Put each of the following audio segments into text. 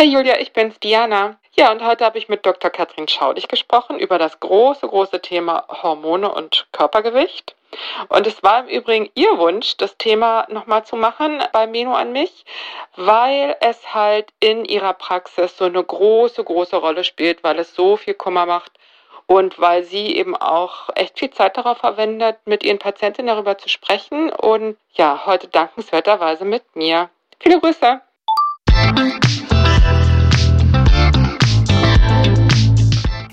Hey Julia, ich bin's, Diana. Ja, und heute habe ich mit Dr. Katrin Schaudig gesprochen über das große, große Thema Hormone und Körpergewicht. Und es war im Übrigen ihr Wunsch, das Thema nochmal zu machen bei Meno an mich, weil es halt in ihrer Praxis so eine große, große Rolle spielt, weil es so viel Kummer macht und weil sie eben auch echt viel Zeit darauf verwendet, mit ihren Patientinnen darüber zu sprechen und ja, heute dankenswerterweise mit mir. Viele Grüße!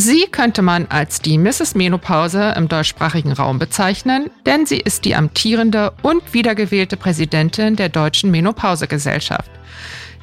Sie könnte man als die Mrs. Menopause im deutschsprachigen Raum bezeichnen, denn sie ist die amtierende und wiedergewählte Präsidentin der Deutschen Menopausegesellschaft.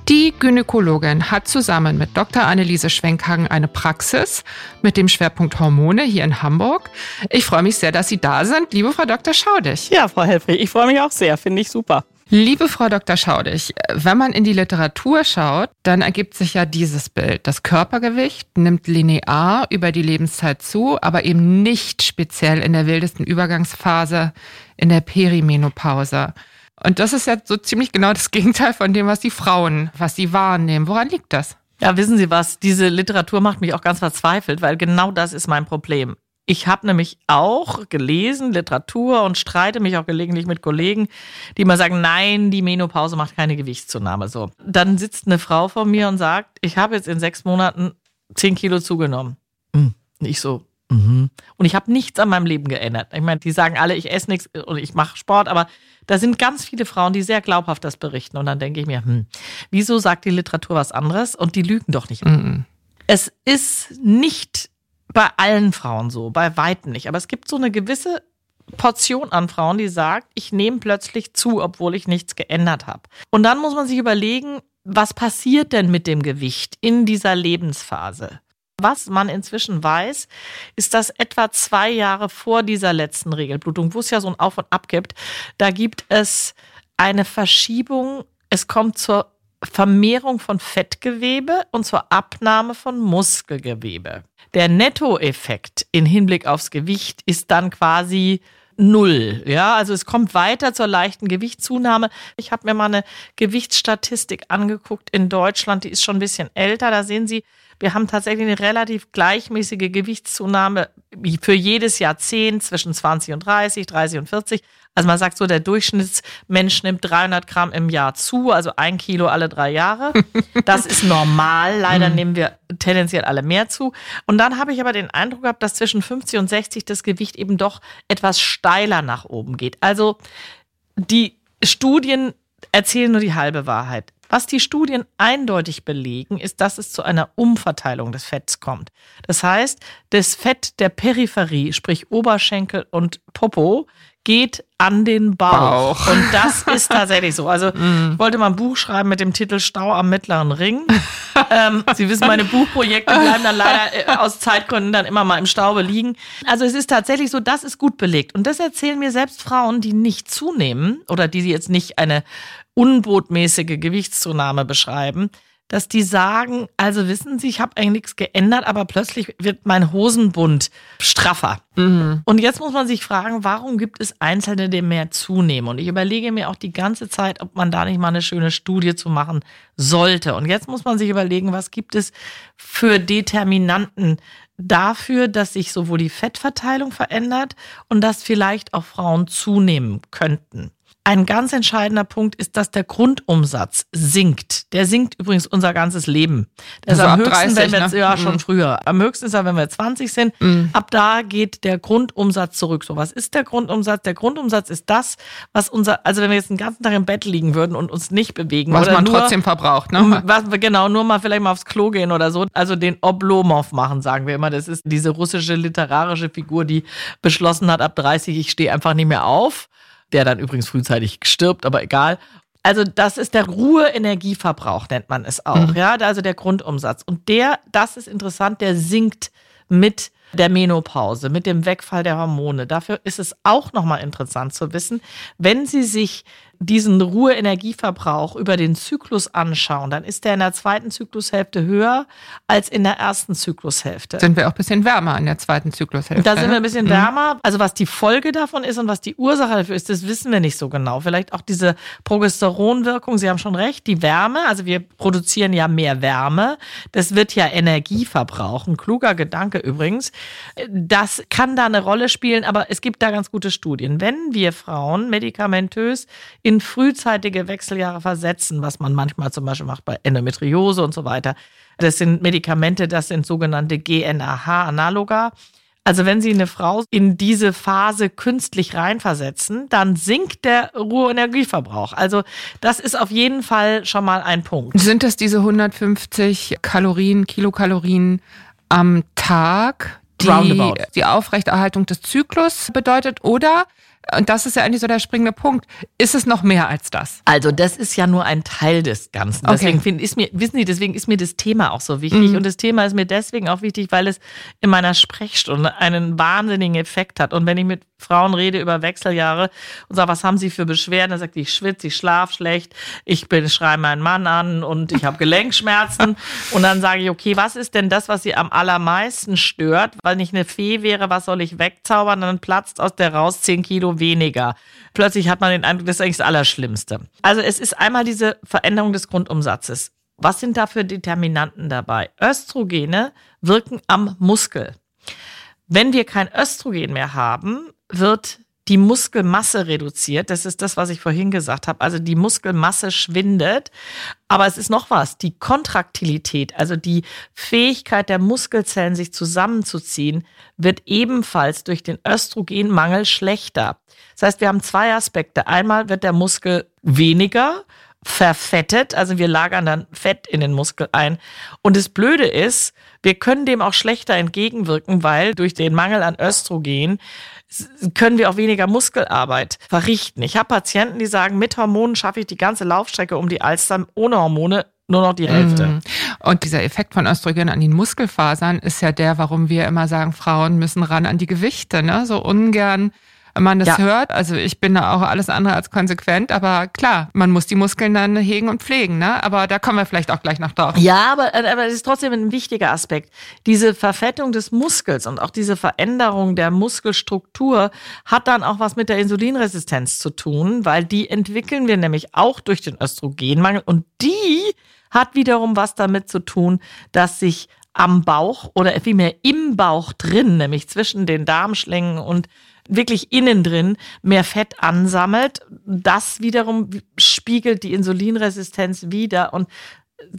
Die Gynäkologin hat zusammen mit Dr. Anneliese Schwenkhagen eine Praxis mit dem Schwerpunkt Hormone hier in Hamburg. Ich freue mich sehr, dass Sie da sind, liebe Frau Dr. Schaudig. Ja, Frau Helfrich, ich freue mich auch sehr, finde ich super. Liebe Frau Dr. Schaudig, wenn man in die Literatur schaut, dann ergibt sich ja dieses Bild. Das Körpergewicht nimmt linear über die Lebenszeit zu, aber eben nicht speziell in der wildesten Übergangsphase in der Perimenopause. Und das ist ja so ziemlich genau das Gegenteil von dem, was die Frauen, was sie wahrnehmen. Woran liegt das? Ja, wissen Sie was? Diese Literatur macht mich auch ganz verzweifelt, weil genau das ist mein Problem. Ich habe nämlich auch gelesen, Literatur und streite mich auch gelegentlich mit Kollegen, die immer sagen, nein, die Menopause macht keine Gewichtszunahme. So. Dann sitzt eine Frau vor mir und sagt, ich habe jetzt in sechs Monaten zehn Kilo zugenommen. Hm. Ich so, mhm. Und ich habe nichts an meinem Leben geändert. Ich meine, die sagen alle, ich esse nichts und ich mache Sport, aber da sind ganz viele Frauen, die sehr glaubhaft das berichten. Und dann denke ich mir, hm, wieso sagt die Literatur was anderes? Und die lügen doch nicht. Mhm. Es ist nicht bei allen Frauen so, bei weitem nicht. Aber es gibt so eine gewisse Portion an Frauen, die sagt, ich nehme plötzlich zu, obwohl ich nichts geändert habe. Und dann muss man sich überlegen, was passiert denn mit dem Gewicht in dieser Lebensphase? Was man inzwischen weiß, ist, dass etwa zwei Jahre vor dieser letzten Regelblutung, wo es ja so ein Auf und Ab gibt, da gibt es eine Verschiebung. Es kommt zur Vermehrung von Fettgewebe und zur Abnahme von Muskelgewebe. Der Nettoeffekt in Hinblick aufs Gewicht ist dann quasi null. Ja, also es kommt weiter zur leichten Gewichtszunahme. Ich habe mir mal eine Gewichtsstatistik angeguckt in Deutschland, die ist schon ein bisschen älter. Da sehen Sie, wir haben tatsächlich eine relativ gleichmäßige Gewichtszunahme für jedes Jahrzehnt zwischen 20 und 30, 30 und 40. Also man sagt so, der Durchschnittsmensch nimmt 300 Gramm im Jahr zu, also ein Kilo alle drei Jahre. Das ist normal. Leider mhm. nehmen wir tendenziell alle mehr zu. Und dann habe ich aber den Eindruck gehabt, dass zwischen 50 und 60 das Gewicht eben doch etwas steiler nach oben geht. Also die Studien erzählen nur die halbe Wahrheit. Was die Studien eindeutig belegen, ist, dass es zu einer Umverteilung des Fetts kommt. Das heißt, das Fett der Peripherie, sprich Oberschenkel und Popo, geht an den Bauch. Bauch. Und das ist tatsächlich so. Also mm. ich wollte mal ein Buch schreiben mit dem Titel Stau am mittleren Ring. ähm, Sie wissen, meine Buchprojekte bleiben dann leider äh, aus Zeitgründen dann immer mal im Staube liegen. Also es ist tatsächlich so, das ist gut belegt. Und das erzählen mir selbst Frauen, die nicht zunehmen oder die jetzt nicht eine unbotmäßige Gewichtszunahme beschreiben, dass die sagen, also wissen Sie, ich habe eigentlich nichts geändert, aber plötzlich wird mein Hosenbund straffer. Mhm. Und jetzt muss man sich fragen, warum gibt es Einzelne, die mehr zunehmen? Und ich überlege mir auch die ganze Zeit, ob man da nicht mal eine schöne Studie zu machen sollte. Und jetzt muss man sich überlegen, was gibt es für Determinanten dafür, dass sich sowohl die Fettverteilung verändert und dass vielleicht auch Frauen zunehmen könnten. Ein ganz entscheidender Punkt ist, dass der Grundumsatz sinkt. Der sinkt übrigens unser ganzes Leben. Der also ist am höchsten, 30, wenn wir, ne? ja, schon mhm. früher. Am höchsten ist er, wenn wir 20 sind. Mhm. Ab da geht der Grundumsatz zurück. So, was ist der Grundumsatz? Der Grundumsatz ist das, was unser, also wenn wir jetzt den ganzen Tag im Bett liegen würden und uns nicht bewegen. Was man nur, trotzdem verbraucht, ne? Was, genau, nur mal vielleicht mal aufs Klo gehen oder so. Also den Oblomov machen, sagen wir immer. Das ist diese russische literarische Figur, die beschlossen hat, ab 30, ich stehe einfach nicht mehr auf der dann übrigens frühzeitig stirbt, aber egal. Also das ist der Ruhe-Energieverbrauch, nennt man es auch. Mhm. Ja, also der Grundumsatz. Und der, das ist interessant, der sinkt mit der Menopause, mit dem Wegfall der Hormone. Dafür ist es auch nochmal interessant zu wissen, wenn Sie sich diesen Ruheenergieverbrauch über den Zyklus anschauen, dann ist der in der zweiten Zyklushälfte höher als in der ersten Zyklushälfte. Sind wir auch ein bisschen wärmer in der zweiten Zyklushälfte? Da sind wir ein bisschen mhm. wärmer. Also was die Folge davon ist und was die Ursache dafür ist, das wissen wir nicht so genau. Vielleicht auch diese Progesteronwirkung, Sie haben schon recht, die Wärme, also wir produzieren ja mehr Wärme. Das wird ja Energie verbrauchen. Kluger Gedanke übrigens. Das kann da eine Rolle spielen, aber es gibt da ganz gute Studien. Wenn wir Frauen medikamentös in frühzeitige Wechseljahre versetzen, was man manchmal zum Beispiel macht bei Endometriose und so weiter. Das sind Medikamente, das sind sogenannte GNAH-Analoga. Also wenn Sie eine Frau in diese Phase künstlich reinversetzen, dann sinkt der Ruheenergieverbrauch. Also das ist auf jeden Fall schon mal ein Punkt. Sind das diese 150 Kalorien, Kilokalorien am Tag, die die Aufrechterhaltung des Zyklus bedeutet? Oder und das ist ja eigentlich so der springende Punkt. Ist es noch mehr als das? Also, das ist ja nur ein Teil des Ganzen. Deswegen okay. ist mir, wissen Sie, deswegen ist mir das Thema auch so wichtig. Mhm. Und das Thema ist mir deswegen auch wichtig, weil es in meiner Sprechstunde einen wahnsinnigen Effekt hat. Und wenn ich mit Frauen rede über Wechseljahre und sage, was haben sie für Beschwerden? Dann sagt die, ich schwitze, ich schlaf schlecht, ich bin, schreibe meinen Mann an und ich habe Gelenkschmerzen. und dann sage ich, okay, was ist denn das, was sie am allermeisten stört? Weil ich eine Fee wäre, was soll ich wegzaubern? Dann platzt aus der raus 10 Kilo weniger. Plötzlich hat man den Eindruck, das ist eigentlich das Allerschlimmste. Also es ist einmal diese Veränderung des Grundumsatzes. Was sind da für Determinanten dabei? Östrogene wirken am Muskel. Wenn wir kein Östrogen mehr haben, wird die Muskelmasse reduziert. Das ist das, was ich vorhin gesagt habe. Also die Muskelmasse schwindet. Aber es ist noch was. Die Kontraktilität, also die Fähigkeit der Muskelzellen, sich zusammenzuziehen, wird ebenfalls durch den Östrogenmangel schlechter. Das heißt, wir haben zwei Aspekte. Einmal wird der Muskel weniger verfettet, also wir lagern dann Fett in den Muskel ein. Und das Blöde ist, wir können dem auch schlechter entgegenwirken, weil durch den Mangel an Östrogen können wir auch weniger Muskelarbeit verrichten. Ich habe Patienten, die sagen, mit Hormonen schaffe ich die ganze Laufstrecke um die Alster, ohne Hormone nur noch die Hälfte. Mhm. Und dieser Effekt von Östrogen an den Muskelfasern ist ja der, warum wir immer sagen, Frauen müssen ran an die Gewichte, ne? So ungern man das ja. hört. Also ich bin da auch alles andere als konsequent, aber klar, man muss die Muskeln dann hegen und pflegen, ne? Aber da kommen wir vielleicht auch gleich noch drauf. Ja, aber, aber es ist trotzdem ein wichtiger Aspekt. Diese Verfettung des Muskels und auch diese Veränderung der Muskelstruktur hat dann auch was mit der Insulinresistenz zu tun, weil die entwickeln wir nämlich auch durch den Östrogenmangel und die hat wiederum was damit zu tun, dass sich am Bauch oder vielmehr im Bauch drin, nämlich zwischen den Darmschlängen und wirklich innen drin mehr Fett ansammelt. Das wiederum spiegelt die Insulinresistenz wieder und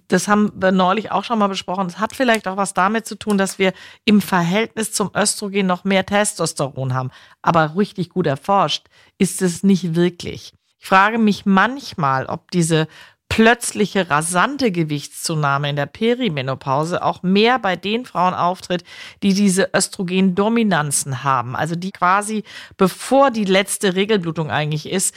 das haben wir neulich auch schon mal besprochen. Es hat vielleicht auch was damit zu tun, dass wir im Verhältnis zum Östrogen noch mehr Testosteron haben. Aber richtig gut erforscht ist es nicht wirklich. Ich frage mich manchmal, ob diese plötzliche rasante Gewichtszunahme in der Perimenopause auch mehr bei den Frauen auftritt, die diese Östrogendominanzen haben, also die quasi bevor die letzte Regelblutung eigentlich ist,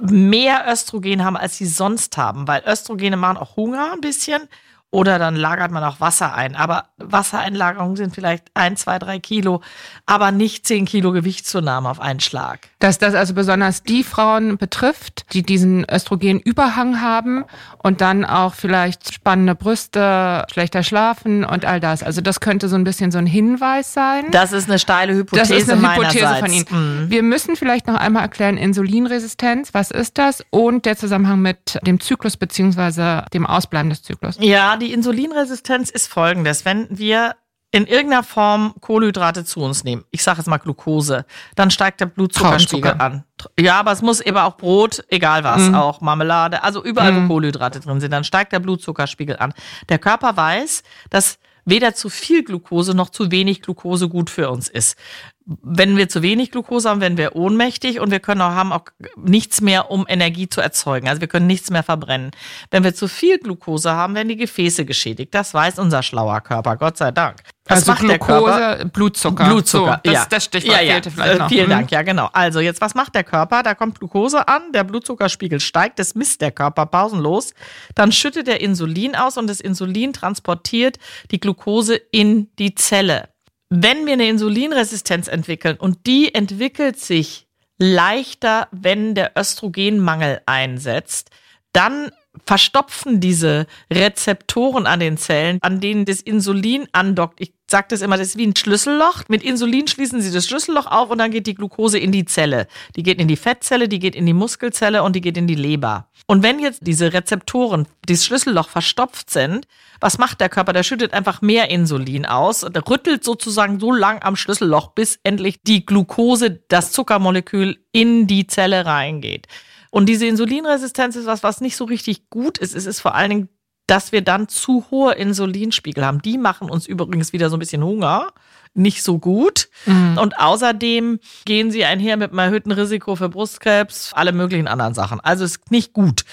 mehr Östrogen haben, als sie sonst haben, weil Östrogene machen auch Hunger ein bisschen oder dann lagert man auch Wasser ein. Aber Wassereinlagerungen sind vielleicht ein, zwei, drei Kilo, aber nicht zehn Kilo Gewichtszunahme auf einen Schlag. Dass das also besonders die Frauen betrifft, die diesen Östrogenüberhang haben und dann auch vielleicht spannende Brüste, schlechter schlafen und all das. Also das könnte so ein bisschen so ein Hinweis sein. Das ist eine steile Hypothese. Das ist eine Hypothese von Ihnen. Mhm. Wir müssen vielleicht noch einmal erklären, Insulinresistenz, was ist das? Und der Zusammenhang mit dem Zyklus beziehungsweise dem Ausbleiben des Zyklus. Ja, die Insulinresistenz ist folgendes. Wenn wir in irgendeiner Form Kohlenhydrate zu uns nehmen, ich sage jetzt mal Glucose, dann steigt der Blutzuckerspiegel an. Ja, aber es muss eben auch Brot, egal was, mhm. auch Marmelade, also überall, mhm. wo Kohlenhydrate drin sind, dann steigt der Blutzuckerspiegel an. Der Körper weiß, dass weder zu viel Glucose noch zu wenig Glucose gut für uns ist wenn wir zu wenig Glucose haben, werden wir ohnmächtig und wir können auch haben auch nichts mehr, um Energie zu erzeugen. Also wir können nichts mehr verbrennen. Wenn wir zu viel Glucose haben, werden die Gefäße geschädigt. Das weiß unser schlauer Körper, Gott sei Dank. Was also Glucose, Blutzucker. Blutzucker, so, das, ja. das Stichwort ja, ja. fehlte vielleicht noch. Vielen mhm. Dank, ja genau. Also jetzt, was macht der Körper? Da kommt Glucose an, der Blutzuckerspiegel steigt, das misst der Körper pausenlos. Dann schüttet er Insulin aus und das Insulin transportiert die Glucose in die Zelle wenn wir eine Insulinresistenz entwickeln und die entwickelt sich leichter, wenn der Östrogenmangel einsetzt, dann verstopfen diese Rezeptoren an den Zellen, an denen das Insulin andockt. Ich sage das immer, das ist wie ein Schlüsselloch. Mit Insulin schließen sie das Schlüsselloch auf und dann geht die Glucose in die Zelle. Die geht in die Fettzelle, die geht in die Muskelzelle und die geht in die Leber. Und wenn jetzt diese Rezeptoren, dieses Schlüsselloch verstopft sind, was macht der Körper? Der schüttet einfach mehr Insulin aus und rüttelt sozusagen so lang am Schlüsselloch, bis endlich die Glucose, das Zuckermolekül, in die Zelle reingeht. Und diese Insulinresistenz ist was, was nicht so richtig gut ist. Es ist vor allen Dingen, dass wir dann zu hohe Insulinspiegel haben. Die machen uns übrigens wieder so ein bisschen Hunger nicht so gut. Mhm. Und außerdem gehen sie einher mit einem erhöhten Risiko für Brustkrebs, alle möglichen anderen Sachen. Also ist nicht gut.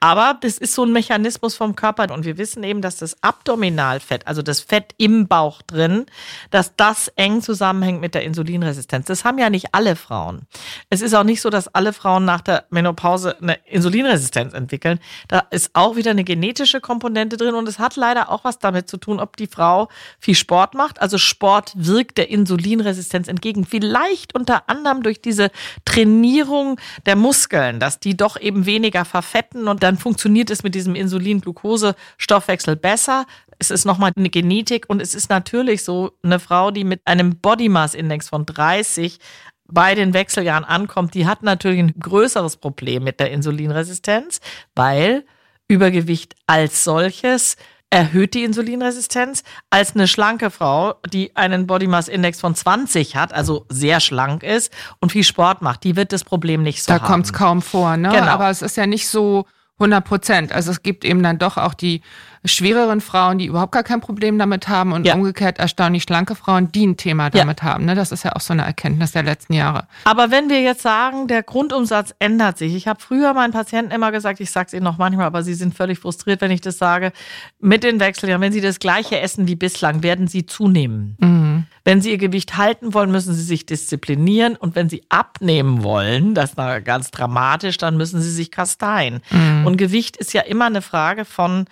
Aber das ist so ein Mechanismus vom Körper. Und wir wissen eben, dass das Abdominalfett, also das Fett im Bauch drin, dass das eng zusammenhängt mit der Insulinresistenz. Das haben ja nicht alle Frauen. Es ist auch nicht so, dass alle Frauen nach der Menopause eine Insulinresistenz entwickeln. Da ist auch wieder eine genetische Komponente drin und es hat leider auch was damit zu tun, ob die Frau viel Sport macht. Also Sport wirkt der Insulinresistenz entgegen. Vielleicht unter anderem durch diese Trainierung der Muskeln, dass die doch eben weniger verfetten und dann funktioniert es mit diesem Insulin-Glucose-Stoffwechsel besser. Es ist nochmal eine Genetik und es ist natürlich so, eine Frau, die mit einem Body Mass Index von 30 bei den Wechseljahren ankommt, die hat natürlich ein größeres Problem mit der Insulinresistenz, weil Übergewicht als solches erhöht die Insulinresistenz als eine schlanke Frau, die einen Body Mass Index von 20 hat, also sehr schlank ist und viel Sport macht. Die wird das Problem nicht so da haben. Da kommt es kaum vor, ne? Genau. Aber es ist ja nicht so 100 Prozent. Also es gibt eben dann doch auch die schwereren Frauen, die überhaupt gar kein Problem damit haben und ja. umgekehrt erstaunlich schlanke Frauen, die ein Thema damit ja. haben. Ne? Das ist ja auch so eine Erkenntnis der letzten Jahre. Aber wenn wir jetzt sagen, der Grundumsatz ändert sich. Ich habe früher meinen Patienten immer gesagt, ich sage es ihnen noch manchmal, aber sie sind völlig frustriert, wenn ich das sage, mit den Wechseljahren, wenn sie das gleiche essen wie bislang, werden sie zunehmen. Mhm. Wenn sie ihr Gewicht halten wollen, müssen sie sich disziplinieren und wenn sie abnehmen wollen, das ist ganz dramatisch, dann müssen sie sich kasteien. Mhm. Und Gewicht ist ja immer eine Frage von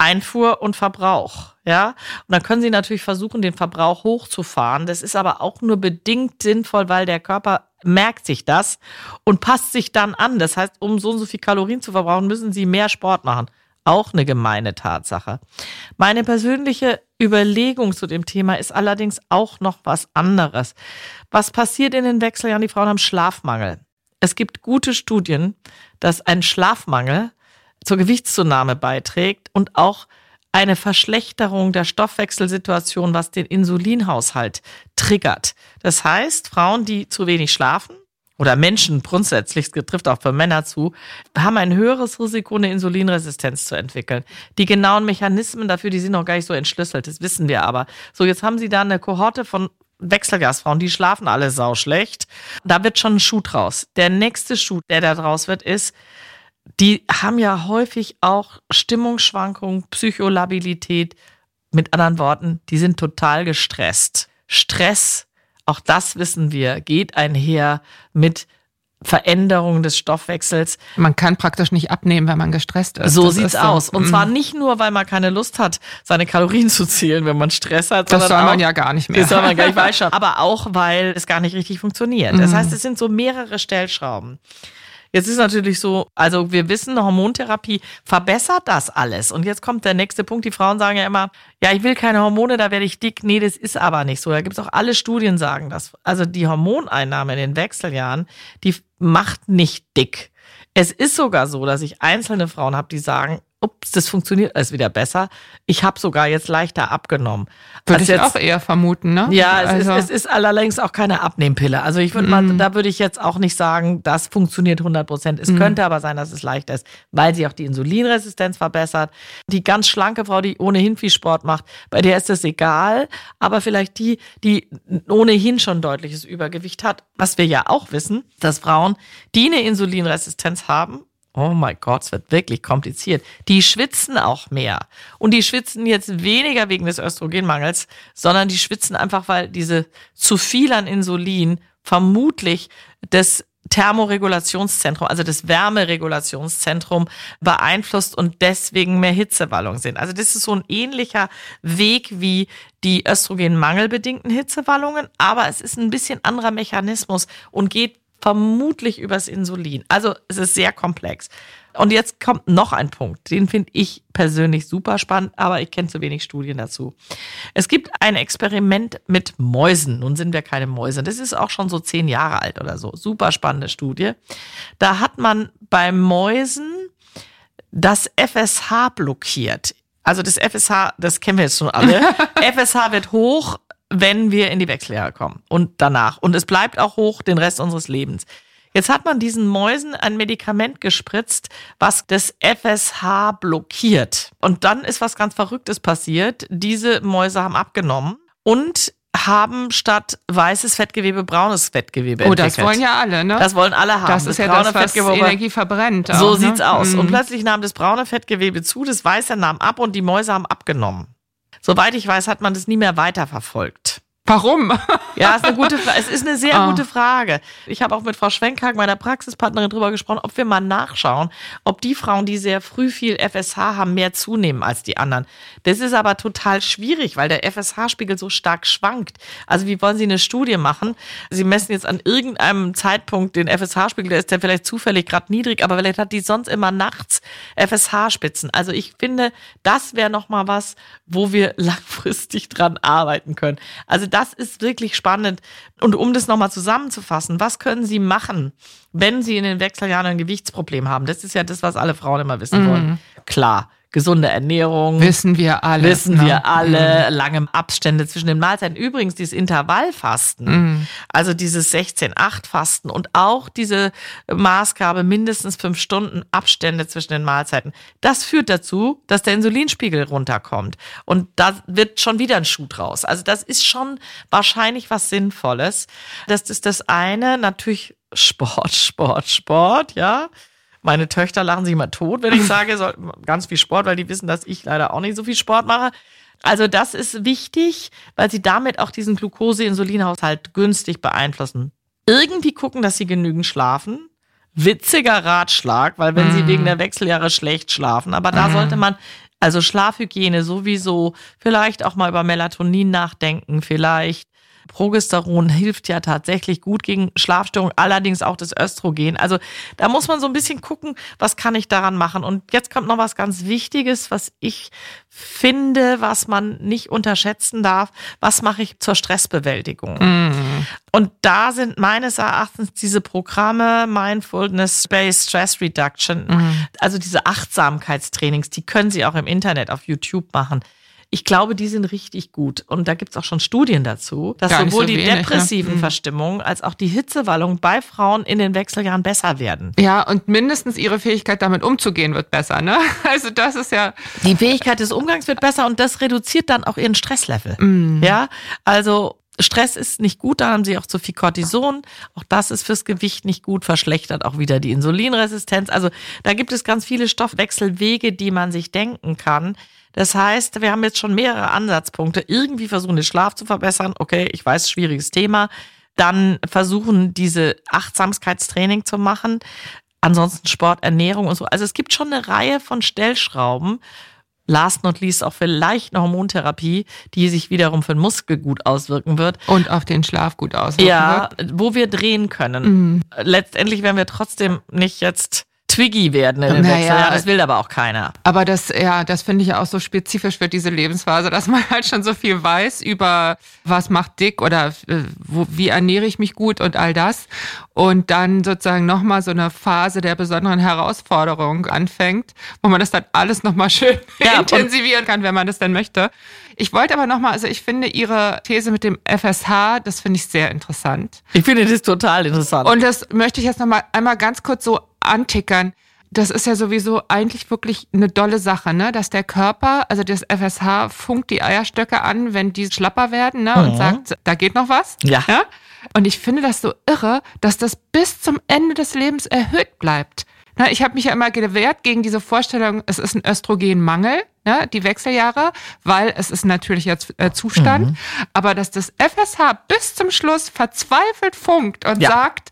Einfuhr und Verbrauch. Ja, und dann können Sie natürlich versuchen, den Verbrauch hochzufahren. Das ist aber auch nur bedingt sinnvoll, weil der Körper merkt sich das und passt sich dann an. Das heißt, um so und so viel Kalorien zu verbrauchen, müssen Sie mehr Sport machen. Auch eine gemeine Tatsache. Meine persönliche Überlegung zu dem Thema ist allerdings auch noch was anderes. Was passiert in den Wechseljahren? Die Frauen haben Schlafmangel. Es gibt gute Studien, dass ein Schlafmangel zur Gewichtszunahme beiträgt und auch eine Verschlechterung der Stoffwechselsituation, was den Insulinhaushalt triggert. Das heißt, Frauen, die zu wenig schlafen, oder Menschen grundsätzlich, es trifft auch für Männer zu, haben ein höheres Risiko, eine Insulinresistenz zu entwickeln. Die genauen Mechanismen dafür, die sind noch gar nicht so entschlüsselt, das wissen wir aber. So, jetzt haben sie da eine Kohorte von Wechselgasfrauen, die schlafen alle sauschlecht. Da wird schon ein Schuh draus. Der nächste Schuh, der da draus wird, ist, die haben ja häufig auch Stimmungsschwankungen, Psycholabilität. Mit anderen Worten, die sind total gestresst. Stress, auch das wissen wir, geht einher mit Veränderungen des Stoffwechsels. Man kann praktisch nicht abnehmen, wenn man gestresst ist. So das sieht's ist aus. Und zwar mm. nicht nur, weil man keine Lust hat, seine Kalorien zu zählen, wenn man Stress hat. Das soll man auch, ja gar nicht mehr. Das soll man gar nicht, weiß schon. Aber auch, weil es gar nicht richtig funktioniert. Das mm. heißt, es sind so mehrere Stellschrauben. Jetzt ist natürlich so, also wir wissen, Hormontherapie verbessert das alles. Und jetzt kommt der nächste Punkt. Die Frauen sagen ja immer, ja, ich will keine Hormone, da werde ich dick. Nee, das ist aber nicht so. Da gibt es auch alle Studien sagen das. Also die Hormoneinnahme in den Wechseljahren, die macht nicht dick. Es ist sogar so, dass ich einzelne Frauen habe, die sagen, ups, das funktioniert alles wieder besser. Ich habe sogar jetzt leichter abgenommen. Würde ich jetzt, auch eher vermuten, ne? Ja, es, also. ist, es ist allerdings auch keine Abnehmpille. Also ich würde mm. mal, mhm. da würde ich jetzt auch nicht sagen, das funktioniert 100 Prozent. Es mm. könnte aber sein, dass es leichter ist, weil sie auch die Insulinresistenz verbessert. Die ganz schlanke Frau, die ohnehin viel Sport macht, bei der ist das egal. Aber vielleicht die, die ohnehin schon deutliches Übergewicht hat, was wir ja auch wissen, dass Frauen, die eine Insulinresistenz haben, Oh mein Gott, es wird wirklich kompliziert. Die schwitzen auch mehr. Und die schwitzen jetzt weniger wegen des Östrogenmangels, sondern die schwitzen einfach, weil diese zu viel an Insulin vermutlich das Thermoregulationszentrum, also das Wärmeregulationszentrum beeinflusst und deswegen mehr Hitzewallungen sind. Also das ist so ein ähnlicher Weg wie die östrogenmangelbedingten Hitzewallungen, aber es ist ein bisschen anderer Mechanismus und geht vermutlich übers Insulin. Also es ist sehr komplex. Und jetzt kommt noch ein Punkt, den finde ich persönlich super spannend, aber ich kenne zu wenig Studien dazu. Es gibt ein Experiment mit Mäusen. Nun sind wir keine Mäuse. Das ist auch schon so zehn Jahre alt oder so. Super spannende Studie. Da hat man bei Mäusen das FSH blockiert. Also das FSH, das kennen wir jetzt schon alle. FSH wird hoch, wenn wir in die Wechseljahre kommen und danach. Und es bleibt auch hoch den Rest unseres Lebens. Jetzt hat man diesen Mäusen ein Medikament gespritzt, was das FSH blockiert. Und dann ist was ganz Verrücktes passiert. Diese Mäuse haben abgenommen und haben statt weißes Fettgewebe braunes Fettgewebe Oh, entwickelt. das wollen ja alle, ne? Das wollen alle haben. Das ist ja das, was Energie verbrennt. so auch, ne? sieht's aus. Mhm. Und plötzlich nahm das braune Fettgewebe zu, das weiße nahm ab und die Mäuse haben abgenommen. Soweit ich weiß, hat man das nie mehr weiterverfolgt. Warum? Ja, ist eine gute Frage. Es ist eine sehr Ah. gute Frage. Ich habe auch mit Frau Schwenkhagen, meiner Praxispartnerin, drüber gesprochen, ob wir mal nachschauen, ob die Frauen, die sehr früh viel FSH haben, mehr zunehmen als die anderen. Das ist aber total schwierig, weil der FSH-Spiegel so stark schwankt. Also wie wollen Sie eine Studie machen? Sie messen jetzt an irgendeinem Zeitpunkt den FSH-Spiegel, der ist ja vielleicht zufällig gerade niedrig, aber vielleicht hat die sonst immer nachts FSH-Spitzen. Also ich finde, das wäre noch mal was, wo wir langfristig dran arbeiten können. Also das ist wirklich spannend. Und um das nochmal zusammenzufassen, was können Sie machen, wenn Sie in den Wechseljahren ein Gewichtsproblem haben? Das ist ja das, was alle Frauen immer wissen wollen. Klar, gesunde Ernährung. Wissen wir alle. Wissen ne? wir alle, lange Abstände zwischen den Mahlzeiten. Übrigens, dieses Intervallfasten, Mhm. also dieses 16-8-Fasten und auch diese Maßgabe mindestens fünf Stunden Abstände zwischen den Mahlzeiten, das führt dazu, dass der Insulinspiegel runterkommt. Und da wird schon wieder ein Schuh draus. Also das ist schon wahrscheinlich was Sinnvolles. Das ist das eine. Natürlich Sport, Sport, Sport, ja. Meine Töchter lachen sich immer tot, wenn ich sage, soll, ganz viel Sport, weil die wissen, dass ich leider auch nicht so viel Sport mache. Also das ist wichtig, weil sie damit auch diesen Glucose-Insulinhaushalt günstig beeinflussen. Irgendwie gucken, dass sie genügend schlafen. Witziger Ratschlag, weil wenn sie wegen der Wechseljahre schlecht schlafen, aber da sollte man also Schlafhygiene sowieso, vielleicht auch mal über Melatonin nachdenken, vielleicht Progesteron hilft ja tatsächlich gut gegen Schlafstörungen, allerdings auch das Östrogen. Also da muss man so ein bisschen gucken, was kann ich daran machen. Und jetzt kommt noch was ganz Wichtiges, was ich finde, was man nicht unterschätzen darf. Was mache ich zur Stressbewältigung? Und da sind meines Erachtens diese Programme Mindfulness Based Stress Reduction, also diese Achtsamkeitstrainings, die können Sie auch im Internet auf YouTube machen. Ich glaube, die sind richtig gut. Und da gibt's auch schon Studien dazu, dass Gar sowohl so die wenig, ne? depressiven Mhm. Verstimmungen als auch die Hitzewallung bei Frauen in den Wechseljahren besser werden. Ja, und mindestens ihre Fähigkeit, damit umzugehen, wird besser, ne? Also das ist ja. Die Fähigkeit des Umgangs wird besser und das reduziert dann auch ihren Stresslevel. Ja, also Stress ist nicht gut, da haben sie auch zu viel Cortison. Auch das ist fürs Gewicht nicht gut, verschlechtert auch wieder die Insulinresistenz. Also da gibt es ganz viele Stoffwechselwege, die man sich denken kann. Das heißt, wir haben jetzt schon mehrere Ansatzpunkte. Irgendwie versuchen, den Schlaf zu verbessern. Okay, ich weiß, schwieriges Thema. Dann versuchen, diese Achtsamkeitstraining zu machen. Ansonsten Sport, Ernährung und so. Also es gibt schon eine Reihe von Stellschrauben. Last not least auch vielleicht eine Hormontherapie, die sich wiederum für den Muskel gut auswirken wird. Und auf den Schlaf gut auswirken Ja, wird. wo wir drehen können. Letztendlich werden wir trotzdem nicht jetzt Twiggy werden in den Naja. Wechseljahren. Das will aber auch keiner. Aber das, ja, das finde ich ja auch so spezifisch für diese Lebensphase, dass man halt schon so viel weiß über was macht dick oder äh, wo, wie ernähre ich mich gut und all das. Und dann sozusagen nochmal so eine Phase der besonderen Herausforderung anfängt, wo man das dann alles nochmal schön Ja, intensivieren kann, wenn man das denn möchte. Ich wollte aber nochmal, also ich finde Ihre These mit dem FSH, das finde ich sehr interessant. Ich finde das total interessant. Und das möchte ich jetzt nochmal einmal ganz kurz so antickern. Das ist ja sowieso eigentlich wirklich eine dolle Sache, ne? Dass der Körper, also das FSH, funkt die Eierstöcke an, wenn die schlapper werden, ne? Und Mhm. sagt, da geht noch was. Ja. Und ich finde das so irre, dass das bis zum Ende des Lebens erhöht bleibt. Na, ich habe mich ja immer gewehrt gegen diese Vorstellung, es ist ein Östrogenmangel, ne, die Wechseljahre, weil es ist ein natürlicher Z- äh, Zustand. Mhm. Aber dass das FSH bis zum Schluss verzweifelt funkt und Ja. sagt,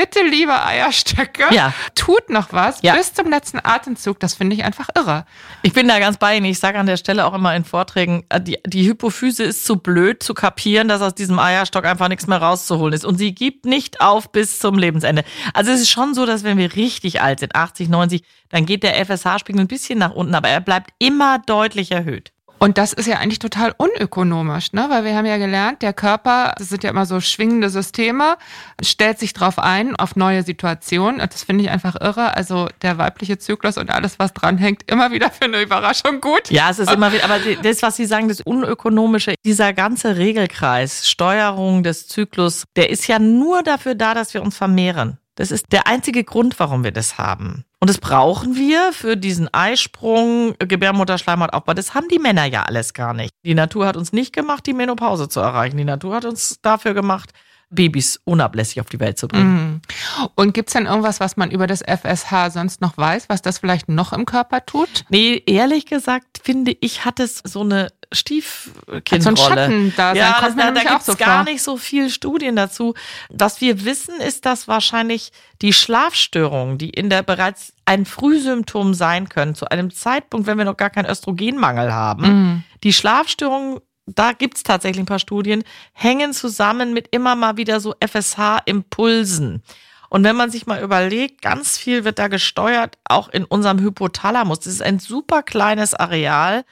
bitte, liebe Eierstöcke, Ja. tut noch was Ja. bis zum letzten Atemzug. Das finde ich einfach irre. Ich bin da ganz bei Ihnen. Ich sage an der Stelle auch immer in Vorträgen, äh, die, die Hypophyse ist zu blöd zu kapieren, dass aus diesem Eierstock einfach nichts mehr rauszuholen ist. Und sie gibt nicht auf bis zum Lebensende. Also es ist schon so, dass wenn wir richtig alt sind, 80, 90, dann geht der FSH-Spiegel ein bisschen nach unten, aber er bleibt immer deutlich erhöht. Und das ist ja eigentlich total unökonomisch, ne? Weil wir haben ja gelernt, der Körper, das sind ja immer so schwingende Systeme, stellt sich drauf ein, auf neue Situationen. Und das finde ich einfach irre. Also der weibliche Zyklus und alles, was dranhängt, immer wieder für eine Überraschung gut. Ja, es ist immer wieder, aber das, was Sie sagen, das Unökonomische, dieser ganze Regelkreis, Steuerung des Zyklus, der ist ja nur dafür da, dass wir uns vermehren. Das ist der einzige Grund, warum wir das haben. Und das brauchen wir für diesen Eisprung, Gebärmutterschleimhautaufbau. Das haben die Männer ja alles gar nicht. Die Natur hat uns nicht gemacht, die Menopause zu erreichen. Die Natur hat uns dafür gemacht, Babys unablässig auf die Welt zu bringen. Mhm. Und gibt's denn irgendwas, was man über das FSH sonst noch weiß, was das vielleicht noch im Körper tut? Nee, ehrlich gesagt, finde ich, hat es so eine Stiefkindrolle. So Ja, das, da, da gibt es so gar nicht so viel Studien dazu. Was wir wissen, ist, dass wahrscheinlich die Schlafstörungen, die in der bereits ein Frühsymptom sein können, zu einem Zeitpunkt, wenn wir noch gar keinen Östrogenmangel haben, Mhm. die Schlafstörungen, da gibt es tatsächlich ein paar Studien, hängen zusammen mit immer mal wieder so FSH-Impulsen. Und wenn man sich mal überlegt, ganz viel wird da gesteuert, auch in unserem Hypothalamus. Das ist ein super kleines Areal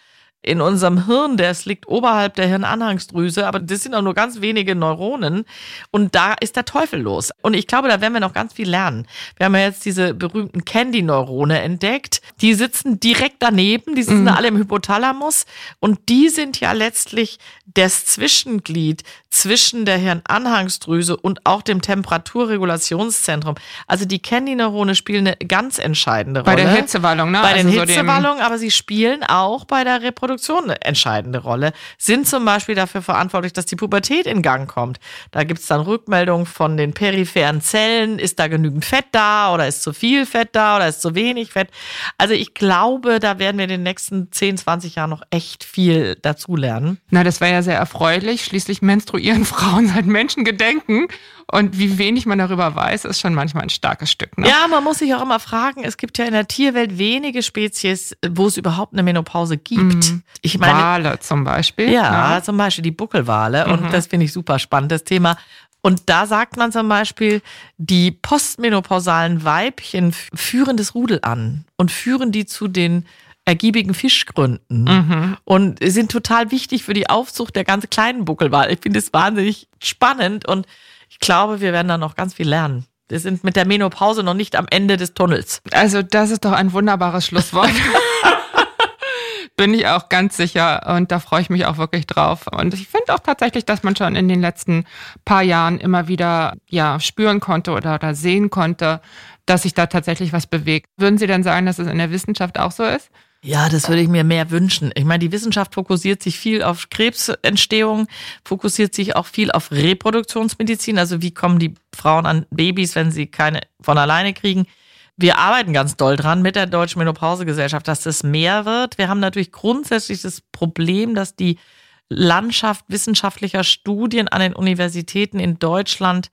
in unserem Hirn, das liegt oberhalb der Hirnanhangsdrüse, aber das sind auch nur ganz wenige Neuronen und da ist der Teufel los. Und ich glaube, da werden wir noch ganz viel lernen. Wir haben ja jetzt diese berühmten Candy-Neurone entdeckt. Die sitzen direkt daneben, die sitzen alle im Hypothalamus und die sind ja letztlich das Zwischenglied zwischen der Hirnanhangsdrüse und auch dem Temperaturregulationszentrum. Also die Candy-Neurone spielen eine ganz entscheidende Bei Rolle. der Hitzewallung, ne? Bei den Also so dem- Hitzewallungen, aber sie spielen auch bei der Reproduktion eine entscheidende Rolle. Sind zum Beispiel dafür verantwortlich, dass die Pubertät in Gang kommt. Da gibt es dann Rückmeldungen von den peripheren Zellen. Ist da genügend Fett da oder ist zu viel Fett da oder ist zu wenig Fett? Also ich glaube, da werden wir in den nächsten 10, 20 Jahren noch echt viel dazulernen. Na, das wäre ja sehr erfreulich. Schließlich menstruieren Frauen seit Menschengedenken. Und wie wenig man darüber weiß, ist schon manchmal ein starkes Stück. Ne? Ja, man muss sich auch immer fragen, es gibt ja in der Tierwelt wenige Spezies, wo es überhaupt eine Menopause gibt. Ich meine, Wale zum Beispiel. Ja, ne? zum Beispiel die Buckelwale. Und das finde ich super spannend, das Thema. Und da sagt man zum Beispiel, die postmenopausalen Weibchen führen das Rudel an und führen die zu den ergiebigen Fischgründen und sind total wichtig für die Aufzucht der ganz kleinen Buckelwale. Ich finde es wahnsinnig spannend und ich glaube, wir werden da noch ganz viel lernen. Wir sind mit der Menopause noch nicht am Ende des Tunnels. Also das ist doch ein wunderbares Schlusswort. Bin ich auch ganz sicher und da freue ich mich auch wirklich drauf. Und ich finde auch tatsächlich, dass man schon in den letzten paar Jahren immer wieder ja spüren konnte oder, oder sehen konnte, dass sich da tatsächlich was bewegt. Würden Sie denn sagen, dass es in der Wissenschaft auch so ist? Ja, das würde ich mir mehr wünschen. Ich meine, die Wissenschaft fokussiert sich viel auf Krebsentstehung, fokussiert sich auch viel auf Reproduktionsmedizin. Also wie kommen die Frauen an Babys, wenn sie keine von alleine kriegen? Wir arbeiten ganz doll dran mit der Deutschen Menopausegesellschaft, dass das mehr wird. Wir haben natürlich grundsätzlich das Problem, dass die Landschaft wissenschaftlicher Studien an den Universitäten in Deutschland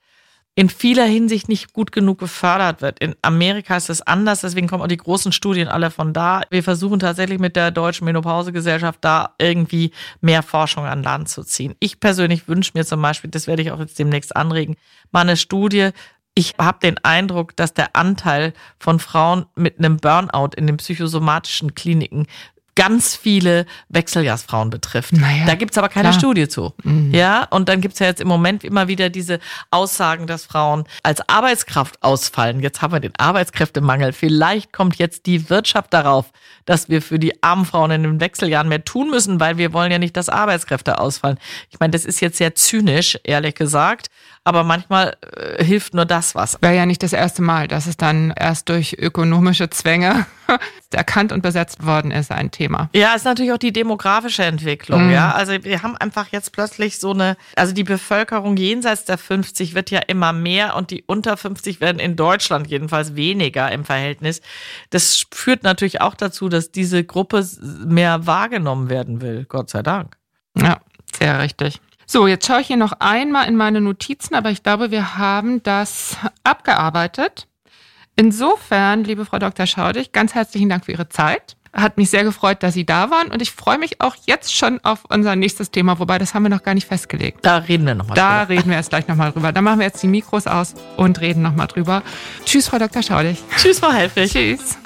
in vieler Hinsicht nicht gut genug gefördert wird. In Amerika ist es anders, deswegen kommen auch die großen Studien alle von da. Wir versuchen tatsächlich mit der Deutschen Menopausegesellschaft da irgendwie mehr Forschung an Land zu ziehen. Ich persönlich wünsche mir zum Beispiel, das werde ich auch jetzt demnächst anregen, mal eine Studie. Ich habe den Eindruck, dass der Anteil von Frauen mit einem Burnout in den psychosomatischen Kliniken ganz viele Wechseljahrsfrauen betrifft. Naja, da gibt's aber keine klar. Studie zu. Ja, und dann gibt's ja jetzt im Moment immer wieder diese Aussagen, dass Frauen als Arbeitskraft ausfallen. Jetzt haben wir den Arbeitskräftemangel. Vielleicht kommt jetzt die Wirtschaft darauf, dass wir für die armen Frauen in den Wechseljahren mehr tun müssen, weil wir wollen ja nicht, dass Arbeitskräfte ausfallen. Ich meine, das ist jetzt sehr zynisch, ehrlich gesagt, aber manchmal äh, hilft nur das was. Wäre ja nicht das erste Mal, dass es dann erst durch ökonomische Zwänge erkannt und besetzt worden ist, ein Thema. Ja, ist natürlich auch die demografische Entwicklung, ja. Also wir haben einfach jetzt plötzlich so eine, also die Bevölkerung jenseits der 50 wird ja immer mehr und die unter 50 werden in Deutschland jedenfalls weniger im Verhältnis. Das führt natürlich auch dazu, dass diese Gruppe mehr wahrgenommen werden will, Gott sei Dank. Ja, sehr richtig. So, jetzt schaue ich hier noch einmal in meine Notizen, aber ich glaube, wir haben das abgearbeitet. Insofern, liebe Frau Dr. Schaudig, ganz herzlichen Dank für Ihre Zeit. Hat mich sehr gefreut, dass Sie da waren und ich freue mich auch jetzt schon auf unser nächstes Thema, wobei das haben wir noch gar nicht festgelegt. Da reden wir nochmal Da drüber. reden wir jetzt gleich nochmal drüber. Da machen wir jetzt die Mikros aus und reden nochmal drüber. Tschüss, Frau Dr. Schaudig. Tschüss, Frau Helfrich. Tschüss.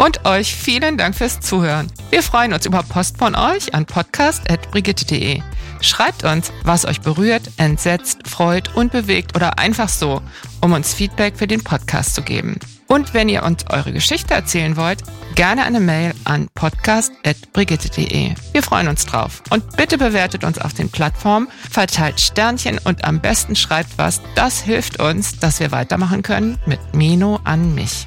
Und euch vielen Dank fürs Zuhören. Wir freuen uns über Post von euch an podcast.brigitte.de. Schreibt uns, was euch berührt, entsetzt, freut und bewegt oder einfach so, um uns Feedback für den Podcast zu geben. Und wenn ihr uns eure Geschichte erzählen wollt, gerne eine Mail an podcast.brigitte.de. Wir freuen uns drauf. Und bitte bewertet uns auf den Plattformen, verteilt Sternchen und am besten schreibt was. Das hilft uns, dass wir weitermachen können mit Mino an mich.